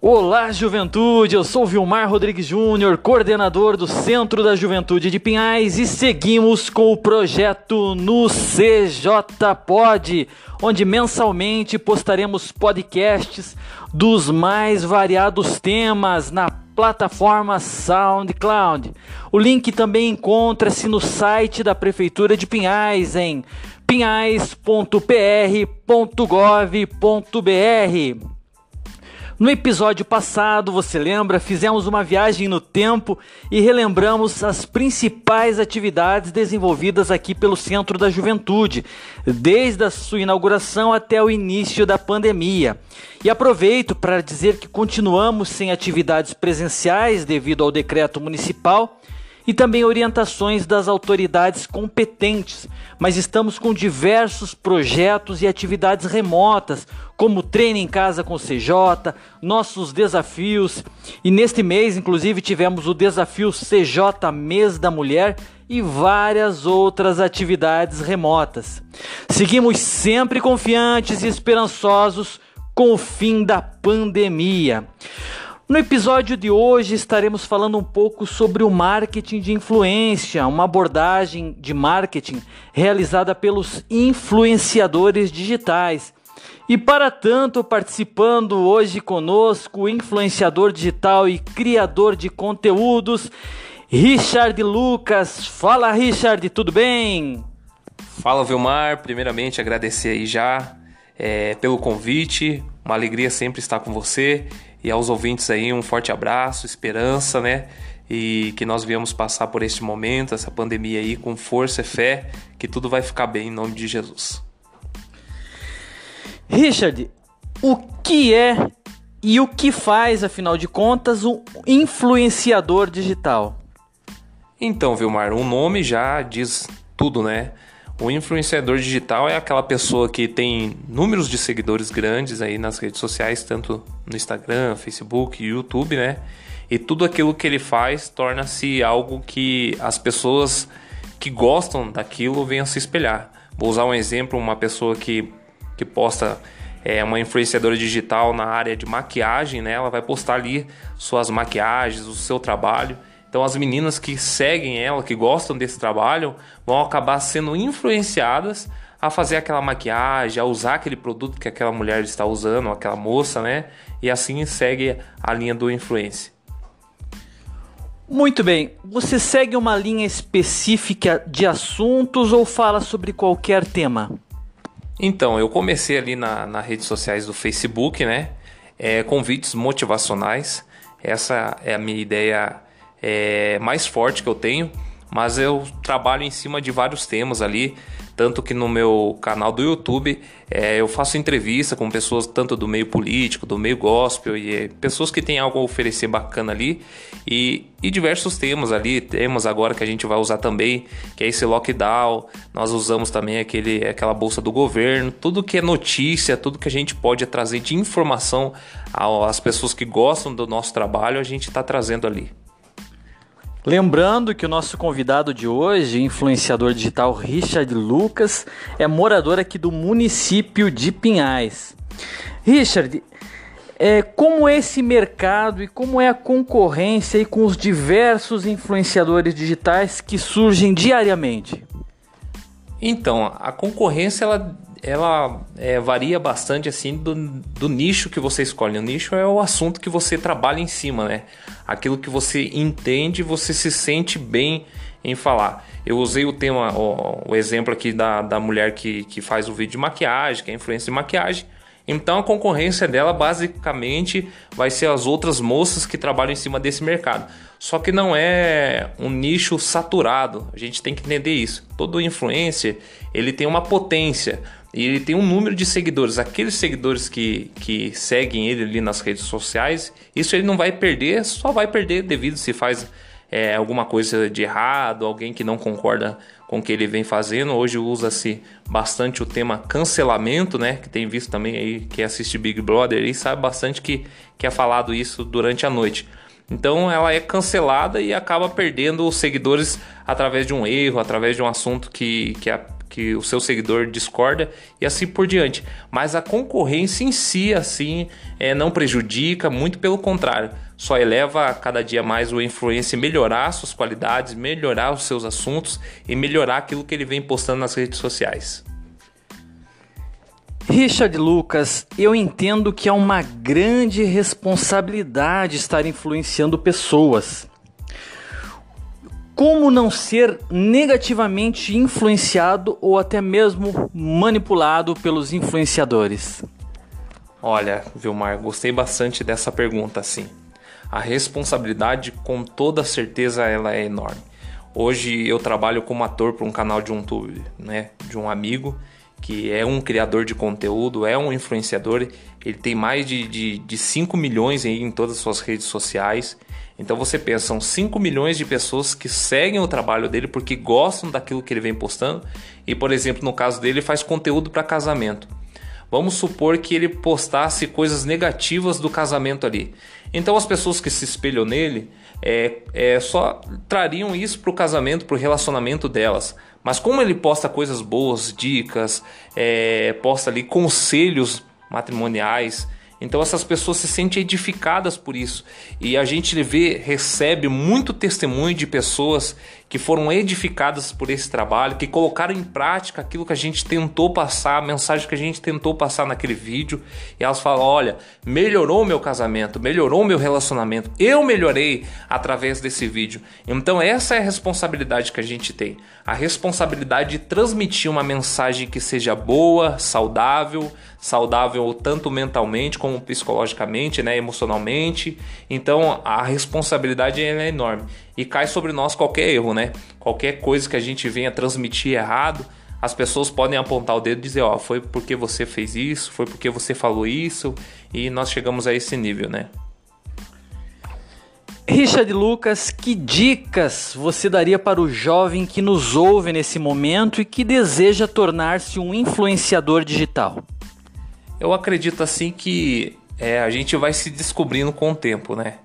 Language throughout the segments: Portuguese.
Olá, juventude! Eu sou Vilmar Rodrigues Júnior, coordenador do Centro da Juventude de Pinhais, e seguimos com o projeto no CJ Pod, onde mensalmente postaremos podcasts dos mais variados temas na plataforma SoundCloud. O link também encontra-se no site da Prefeitura de Pinhais em pinhais.pr.gov.br. No episódio passado, você lembra, fizemos uma viagem no tempo e relembramos as principais atividades desenvolvidas aqui pelo Centro da Juventude, desde a sua inauguração até o início da pandemia. E aproveito para dizer que continuamos sem atividades presenciais devido ao decreto municipal e também orientações das autoridades competentes, mas estamos com diversos projetos e atividades remotas, como treino em casa com CJ, nossos desafios, e neste mês, inclusive, tivemos o desafio CJ Mês da Mulher e várias outras atividades remotas. Seguimos sempre confiantes e esperançosos com o fim da pandemia. No episódio de hoje estaremos falando um pouco sobre o marketing de influência, uma abordagem de marketing realizada pelos influenciadores digitais. E para tanto, participando hoje conosco, o influenciador digital e criador de conteúdos, Richard Lucas. Fala, Richard, tudo bem? Fala, Vilmar. Primeiramente, agradecer aí já é, pelo convite. Uma alegria sempre estar com você e aos ouvintes aí um forte abraço, esperança, né? E que nós viemos passar por este momento, essa pandemia aí, com força e fé, que tudo vai ficar bem em nome de Jesus. Richard, o que é e o que faz, afinal de contas, um influenciador digital? Então, Vilmar, o nome já diz tudo, né? O influenciador digital é aquela pessoa que tem números de seguidores grandes aí nas redes sociais, tanto no Instagram, Facebook, YouTube, né? E tudo aquilo que ele faz torna-se algo que as pessoas que gostam daquilo venham se espelhar. Vou usar um exemplo, uma pessoa que, que posta é uma influenciadora digital na área de maquiagem, né? Ela vai postar ali suas maquiagens, o seu trabalho então as meninas que seguem ela, que gostam desse trabalho, vão acabar sendo influenciadas a fazer aquela maquiagem, a usar aquele produto que aquela mulher está usando, aquela moça, né? E assim segue a linha do influencer. Muito bem. Você segue uma linha específica de assuntos ou fala sobre qualquer tema? Então, eu comecei ali na, nas redes sociais do Facebook, né? É, com vídeos motivacionais. Essa é a minha ideia é, mais forte que eu tenho, mas eu trabalho em cima de vários temas ali, tanto que no meu canal do YouTube é, eu faço entrevista com pessoas tanto do meio político, do meio gospel e é, pessoas que têm algo a oferecer bacana ali e, e diversos temas ali, temas agora que a gente vai usar também, que é esse lockdown, nós usamos também aquele, aquela bolsa do governo, tudo que é notícia, tudo que a gente pode trazer de informação às pessoas que gostam do nosso trabalho, a gente está trazendo ali. Lembrando que o nosso convidado de hoje, influenciador digital Richard Lucas, é morador aqui do município de Pinhais. Richard, é, como é esse mercado e como é a concorrência com os diversos influenciadores digitais que surgem diariamente? Então, a concorrência ela ela é, varia bastante assim do, do nicho que você escolhe. O nicho é o assunto que você trabalha em cima, né? Aquilo que você entende, você se sente bem em falar. Eu usei o tema, o, o exemplo aqui da, da mulher que, que faz o vídeo de maquiagem, que é influência de maquiagem. Então a concorrência dela basicamente vai ser as outras moças que trabalham em cima desse mercado. Só que não é um nicho saturado. A gente tem que entender isso. Todo influencer ele tem uma potência e ele tem um número de seguidores. Aqueles seguidores que, que seguem ele ali nas redes sociais, isso ele não vai perder, só vai perder devido se faz é, alguma coisa de errado, alguém que não concorda com o que ele vem fazendo. Hoje usa-se bastante o tema cancelamento, né? Que tem visto também aí, que assiste Big Brother e sabe bastante que, que é falado isso durante a noite. Então ela é cancelada e acaba perdendo os seguidores através de um erro, através de um assunto que, que, a, que o seu seguidor discorda e assim por diante. Mas a concorrência em si, assim, é, não prejudica, muito pelo contrário, só eleva cada dia mais o influencer melhorar suas qualidades, melhorar os seus assuntos e melhorar aquilo que ele vem postando nas redes sociais. Richard Lucas, eu entendo que é uma grande responsabilidade estar influenciando pessoas. Como não ser negativamente influenciado ou até mesmo manipulado pelos influenciadores? Olha, Vilmar, gostei bastante dessa pergunta, sim. A responsabilidade, com toda certeza, ela é enorme. Hoje eu trabalho como ator para um canal de um YouTube, né, de um amigo que é um criador de conteúdo, é um influenciador, ele tem mais de, de, de 5 milhões em todas as suas redes sociais. Então você pensa, são 5 milhões de pessoas que seguem o trabalho dele porque gostam daquilo que ele vem postando. E, por exemplo, no caso dele, ele faz conteúdo para casamento. Vamos supor que ele postasse coisas negativas do casamento ali. Então as pessoas que se espelham nele é, é só trariam isso para o casamento, para o relacionamento delas. Mas como ele posta coisas boas, dicas, é, posta ali conselhos matrimoniais, então essas pessoas se sentem edificadas por isso. E a gente vê, recebe muito testemunho de pessoas que foram edificadas por esse trabalho, que colocaram em prática aquilo que a gente tentou passar, a mensagem que a gente tentou passar naquele vídeo. E elas falam: olha, melhorou meu casamento, melhorou meu relacionamento, eu melhorei através desse vídeo. Então, essa é a responsabilidade que a gente tem: a responsabilidade de transmitir uma mensagem que seja boa, saudável, saudável tanto mentalmente como psicologicamente, né, emocionalmente. Então, a responsabilidade é enorme e cai sobre nós qualquer erro, né? Qualquer coisa que a gente venha transmitir errado, as pessoas podem apontar o dedo e dizer, ó, oh, foi porque você fez isso, foi porque você falou isso, e nós chegamos a esse nível, né? Richard Lucas, que dicas você daria para o jovem que nos ouve nesse momento e que deseja tornar-se um influenciador digital? Eu acredito assim que é, a gente vai se descobrindo com o tempo, né?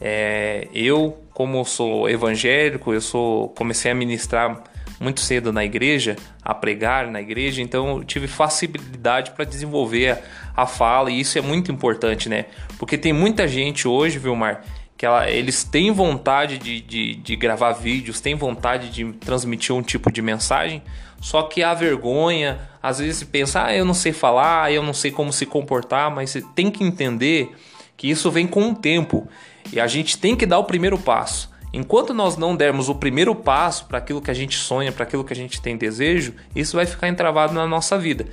É, eu, como sou evangélico, eu sou comecei a ministrar muito cedo na igreja, a pregar na igreja, então eu tive facilidade para desenvolver a, a, fala e isso é muito importante, né? Porque tem muita gente hoje, Vilmar, que ela, eles têm vontade de, de, de gravar vídeos, têm vontade de transmitir um tipo de mensagem, só que a vergonha, às vezes pensa, ah, eu não sei falar, eu não sei como se comportar, mas você tem que entender que isso vem com o tempo. E a gente tem que dar o primeiro passo. Enquanto nós não dermos o primeiro passo para aquilo que a gente sonha, para aquilo que a gente tem desejo, isso vai ficar entravado na nossa vida.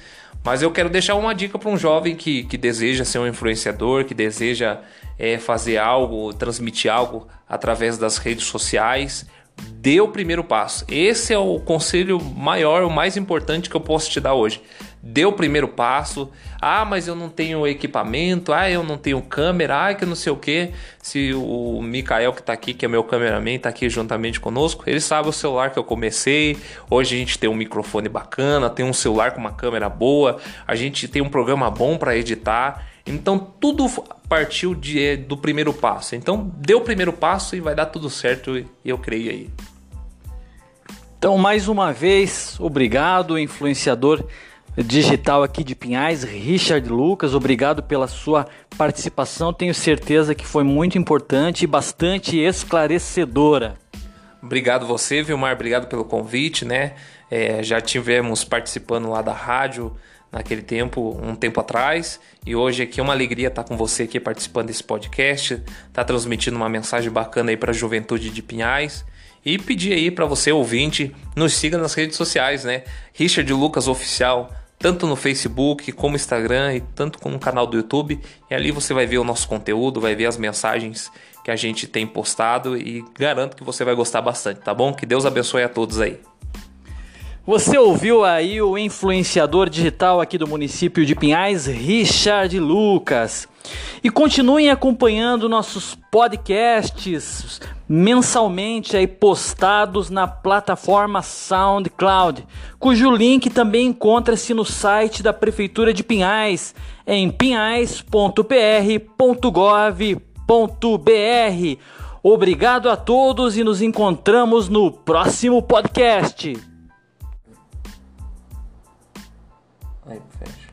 Mas eu quero deixar uma dica para um jovem que, que deseja ser um influenciador, que deseja é, fazer algo, transmitir algo através das redes sociais. Dê o primeiro passo. Esse é o conselho maior, o mais importante que eu posso te dar hoje deu o primeiro passo. Ah, mas eu não tenho equipamento. Ah, eu não tenho câmera. Ah, que não sei o que. Se o Mikael que está aqui, que é meu cameraman, está aqui juntamente conosco, ele sabe o celular que eu comecei. Hoje a gente tem um microfone bacana, tem um celular com uma câmera boa, a gente tem um programa bom para editar. Então tudo partiu de, do primeiro passo. Então deu o primeiro passo e vai dar tudo certo, eu creio aí. Então, mais uma vez, obrigado, influenciador digital aqui de Pinhais, Richard Lucas, obrigado pela sua participação. Tenho certeza que foi muito importante e bastante esclarecedora. Obrigado você, Vilmar, obrigado pelo convite, né? É, já tivemos participando lá da rádio naquele tempo, um tempo atrás, e hoje aqui é uma alegria estar com você aqui participando desse podcast, tá transmitindo uma mensagem bacana aí para a juventude de Pinhais. E pedir aí para você ouvinte, nos siga nas redes sociais, né? Richard Lucas Oficial tanto no Facebook como Instagram e tanto como no canal do YouTube. E ali você vai ver o nosso conteúdo, vai ver as mensagens que a gente tem postado e garanto que você vai gostar bastante, tá bom? Que Deus abençoe a todos aí. Você ouviu aí o influenciador digital aqui do município de Pinhais, Richard Lucas. E continuem acompanhando nossos podcasts mensalmente aí postados na plataforma SoundCloud, cujo link também encontra-se no site da Prefeitura de Pinhais, em pinhais.pr.gov.br. Obrigado a todos e nos encontramos no próximo podcast. Aí, fecha.